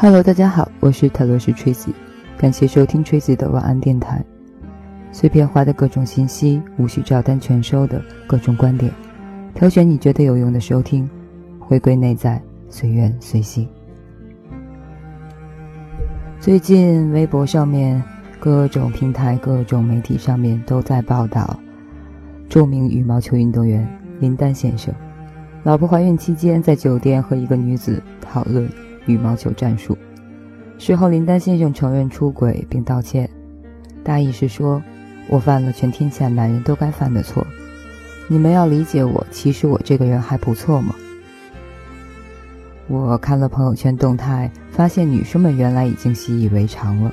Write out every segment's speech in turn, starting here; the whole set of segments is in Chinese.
Hello，大家好，我是塔罗斯 Tracy，感谢收听 Tracy 的晚安电台。碎片化的各种信息，无需照单全收的各种观点，挑选你觉得有用的收听，回归内在，随缘随性。最近微博上面、各种平台、各种媒体上面都在报道，著名羽毛球运动员林丹先生，老婆怀孕期间在酒店和一个女子讨论。羽毛球战术。事后，林丹先生承认出轨并道歉，大意是说：“我犯了全天下男人都该犯的错，你们要理解我。其实我这个人还不错嘛。”我看了朋友圈动态，发现女生们原来已经习以为常了。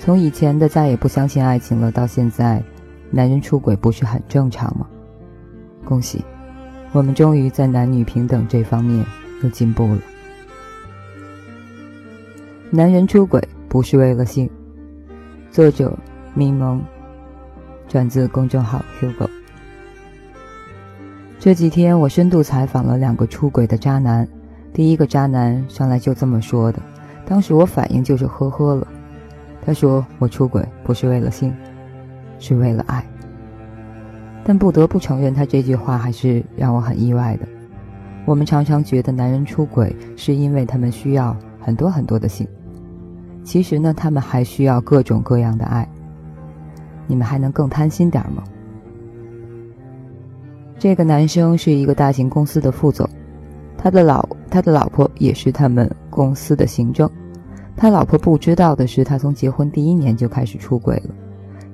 从以前的再也不相信爱情了，到现在，男人出轨不是很正常吗？恭喜，我们终于在男女平等这方面又进步了。男人出轨不是为了性。作者：咪蒙，转自公众号 Hugo。这几天我深度采访了两个出轨的渣男。第一个渣男上来就这么说的，当时我反应就是呵呵了。他说：“我出轨不是为了性，是为了爱。”但不得不承认，他这句话还是让我很意外的。我们常常觉得男人出轨是因为他们需要很多很多的性。其实呢，他们还需要各种各样的爱。你们还能更贪心点吗？这个男生是一个大型公司的副总，他的老他的老婆也是他们公司的行政。他老婆不知道的是，他从结婚第一年就开始出轨了，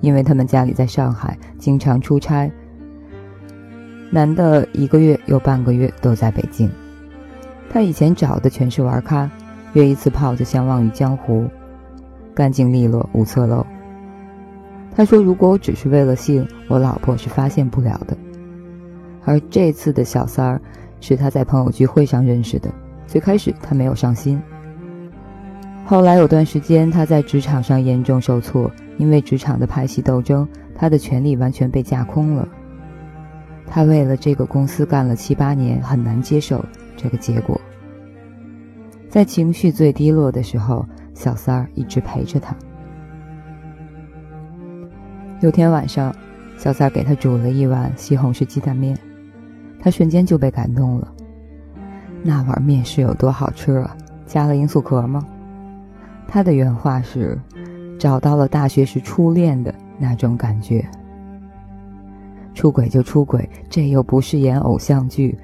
因为他们家里在上海，经常出差。男的一个月有半个月都在北京。他以前找的全是玩咖。约一次炮就相忘于江湖，干净利落无侧漏。他说：“如果我只是为了性，我老婆是发现不了的。”而这次的小三儿是他在朋友聚会上认识的。最开始他没有上心，后来有段时间他在职场上严重受挫，因为职场的派系斗争，他的权力完全被架空了。他为了这个公司干了七八年，很难接受这个结果。在情绪最低落的时候，小三儿一直陪着他。有天晚上，小三儿给他煮了一碗西红柿鸡蛋面，他瞬间就被感动了。那碗面是有多好吃啊？加了罂粟壳吗？他的原话是：“找到了大学时初恋的那种感觉。”出轨就出轨，这又不是演偶像剧，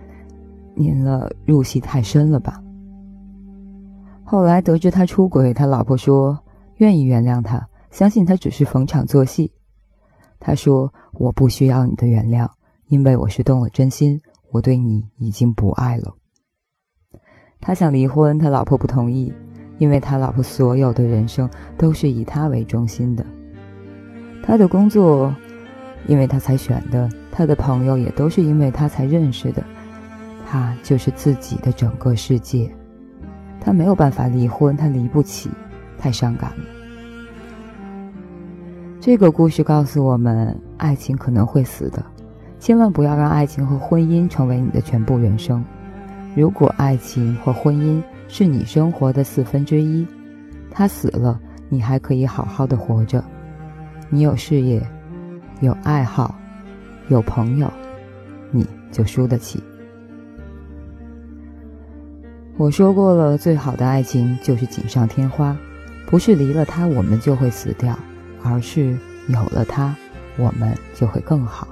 您了入戏太深了吧？后来得知他出轨，他老婆说愿意原谅他，相信他只是逢场作戏。他说：“我不需要你的原谅，因为我是动了真心，我对你已经不爱了。”他想离婚，他老婆不同意，因为他老婆所有的人生都是以他为中心的。他的工作，因为他才选的；他的朋友也都是因为他才认识的。他就是自己的整个世界。他没有办法离婚，他离不起，太伤感了。这个故事告诉我们，爱情可能会死的，千万不要让爱情和婚姻成为你的全部人生。如果爱情或婚姻是你生活的四分之一，他死了，你还可以好好的活着。你有事业，有爱好，有朋友，你就输得起。我说过了，最好的爱情就是锦上添花，不是离了他我们就会死掉，而是有了他，我们就会更好。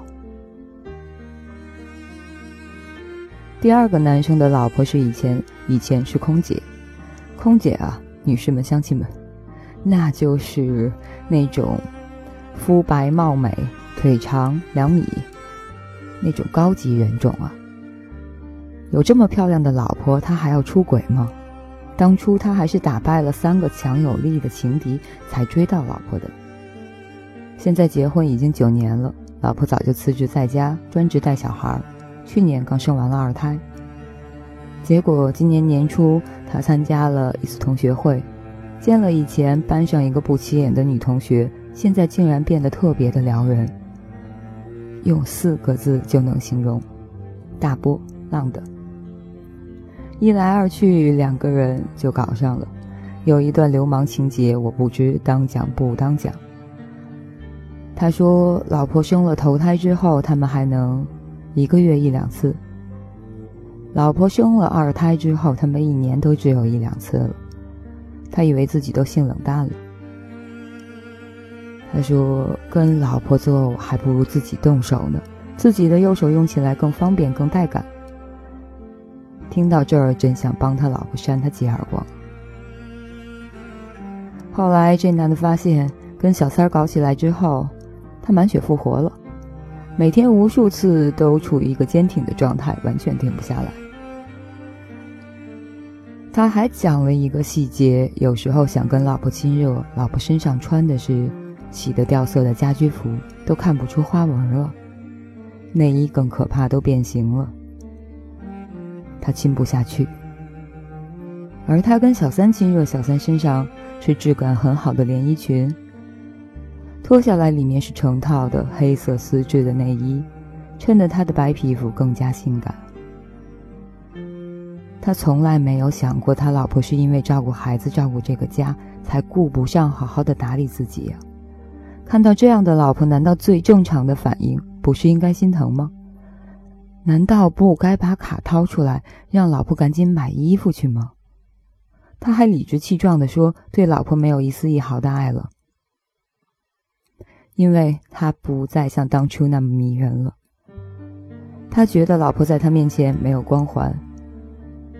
第二个男生的老婆是以前以前是空姐，空姐啊，女士们乡亲们，那就是那种肤白貌美、腿长两米那种高级人种啊。有这么漂亮的老婆，他还要出轨吗？当初他还是打败了三个强有力的情敌才追到老婆的。现在结婚已经九年了，老婆早就辞职在家，专职带小孩。去年刚生完了二胎。结果今年年初，他参加了一次同学会，见了以前班上一个不起眼的女同学，现在竟然变得特别的撩人。用四个字就能形容：大波浪的。一来二去，两个人就搞上了。有一段流氓情节，我不知当讲不当讲。他说，老婆生了头胎之后，他们还能一个月一两次；老婆生了二胎之后，他们一年都只有一两次了。他以为自己都性冷淡了。他说，跟老婆做还不如自己动手呢，自己的右手用起来更方便、更带感。听到这儿，真想帮他老婆扇他几耳光。后来，这男的发现跟小三儿搞起来之后，他满血复活了，每天无数次都处于一个坚挺的状态，完全停不下来。他还讲了一个细节：有时候想跟老婆亲热，老婆身上穿的是洗得掉色的家居服，都看不出花纹了；内衣更可怕，都变形了，他亲不下去。而他跟小三亲热，小三身上。是质感很好的连衣裙，脱下来里面是成套的黑色丝质的内衣，衬得她的白皮肤更加性感。他从来没有想过，他老婆是因为照顾孩子、照顾这个家，才顾不上好好的打理自己。看到这样的老婆，难道最正常的反应不是应该心疼吗？难道不该把卡掏出来，让老婆赶紧买衣服去吗？他还理直气壮地说：“对老婆没有一丝一毫的爱了，因为他不再像当初那么迷人了。他觉得老婆在他面前没有光环。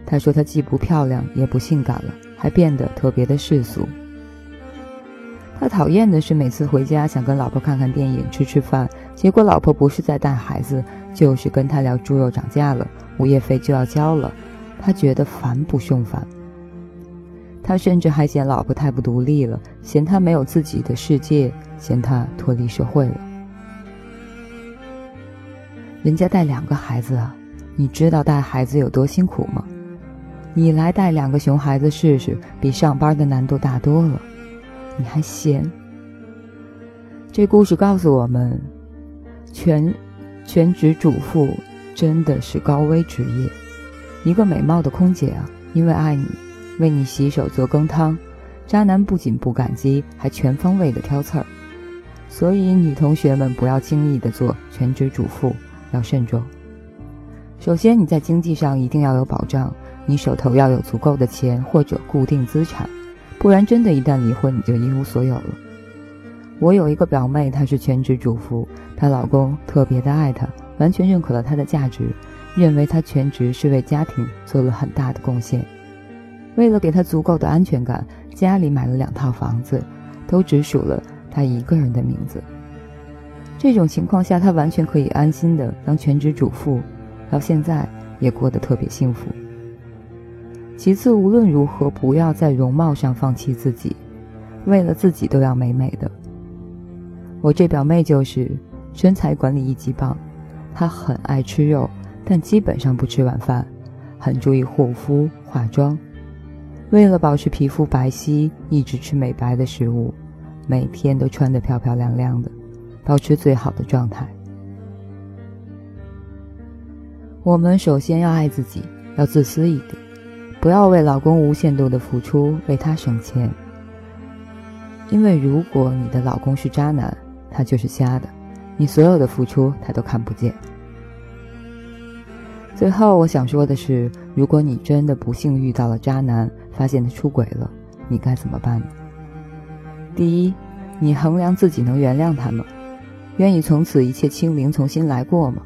他说他既不漂亮也不性感了，还变得特别的世俗。他讨厌的是每次回家想跟老婆看看电影、吃吃饭，结果老婆不是在带孩子，就是跟他聊猪肉涨价了，物业费就要交了。他觉得烦不胜烦。”他甚至还嫌老婆太不独立了，嫌他没有自己的世界，嫌他脱离社会了。人家带两个孩子啊，你知道带孩子有多辛苦吗？你来带两个熊孩子试试，比上班的难度大多了，你还嫌？这故事告诉我们，全全职主妇真的是高危职业。一个美貌的空姐啊，因为爱你。为你洗手做羹汤，渣男不仅不感激，还全方位的挑刺儿。所以女同学们不要轻易的做全职主妇，要慎重。首先你在经济上一定要有保障，你手头要有足够的钱或者固定资产，不然真的一旦离婚你就一无所有了。我有一个表妹，她是全职主妇，她老公特别的爱她，完全认可了她的价值，认为她全职是为家庭做了很大的贡献。为了给她足够的安全感，家里买了两套房子，都只署了他一个人的名字。这种情况下，他完全可以安心的当全职主妇，到现在也过得特别幸福。其次，无论如何，不要在容貌上放弃自己，为了自己都要美美的。我这表妹就是身材管理一级棒，她很爱吃肉，但基本上不吃晚饭，很注意护肤化妆。为了保持皮肤白皙，一直吃美白的食物，每天都穿得漂漂亮亮的，保持最好的状态。我们首先要爱自己，要自私一点，不要为老公无限度的付出，为他省钱。因为如果你的老公是渣男，他就是瞎的，你所有的付出他都看不见。最后，我想说的是，如果你真的不幸遇到了渣男，发现他出轨了，你该怎么办呢？第一，你衡量自己能原谅他吗？愿意从此一切清零，重新来过吗？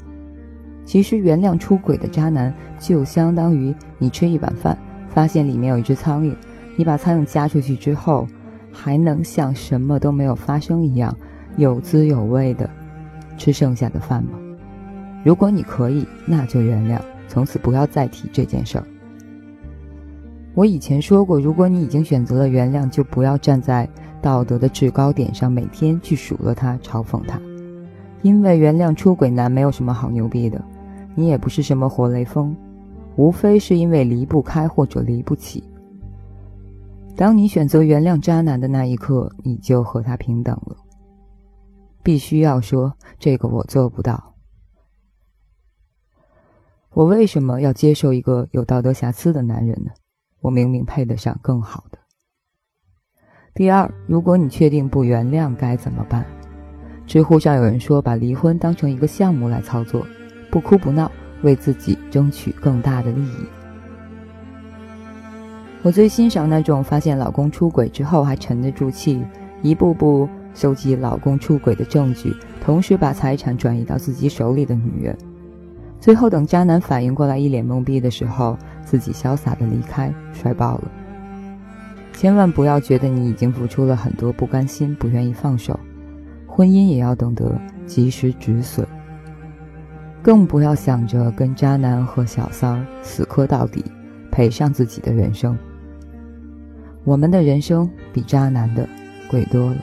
其实，原谅出轨的渣男，就相当于你吃一碗饭，发现里面有一只苍蝇，你把苍蝇夹出去之后，还能像什么都没有发生一样，有滋有味的吃剩下的饭吗？如果你可以，那就原谅，从此不要再提这件事儿。我以前说过，如果你已经选择了原谅，就不要站在道德的制高点上，每天去数落他、嘲讽他，因为原谅出轨男没有什么好牛逼的，你也不是什么活雷锋，无非是因为离不开或者离不起。当你选择原谅渣男的那一刻，你就和他平等了。必须要说，这个我做不到。我为什么要接受一个有道德瑕疵的男人呢？我明明配得上更好的。第二，如果你确定不原谅，该怎么办？知乎上有人说，把离婚当成一个项目来操作，不哭不闹，为自己争取更大的利益。我最欣赏那种发现老公出轨之后还沉得住气，一步步收集老公出轨的证据，同时把财产转移到自己手里的女人。最后等渣男反应过来，一脸懵逼的时候，自己潇洒的离开，摔爆了。千万不要觉得你已经付出了很多，不甘心，不愿意放手。婚姻也要懂得及时止损，更不要想着跟渣男和小三儿死磕到底，赔上自己的人生。我们的人生比渣男的贵多了，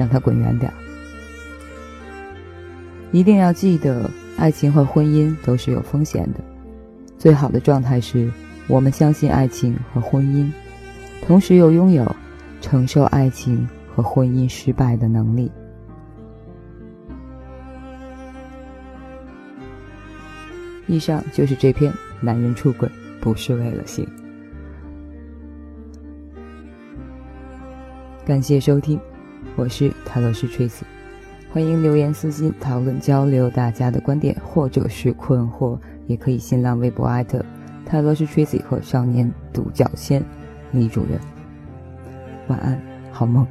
让他滚远点。一定要记得，爱情和婚姻都是有风险的。最好的状态是我们相信爱情和婚姻，同时又拥有承受爱情和婚姻失败的能力。以上就是这篇《男人出轨不是为了性》。感谢收听，我是泰罗斯 Tracy，欢迎留言私信讨论交流大家的观点或者是困惑，也可以新浪微博艾特泰罗斯 Tracy 和少年独角仙李主任。晚安，好梦。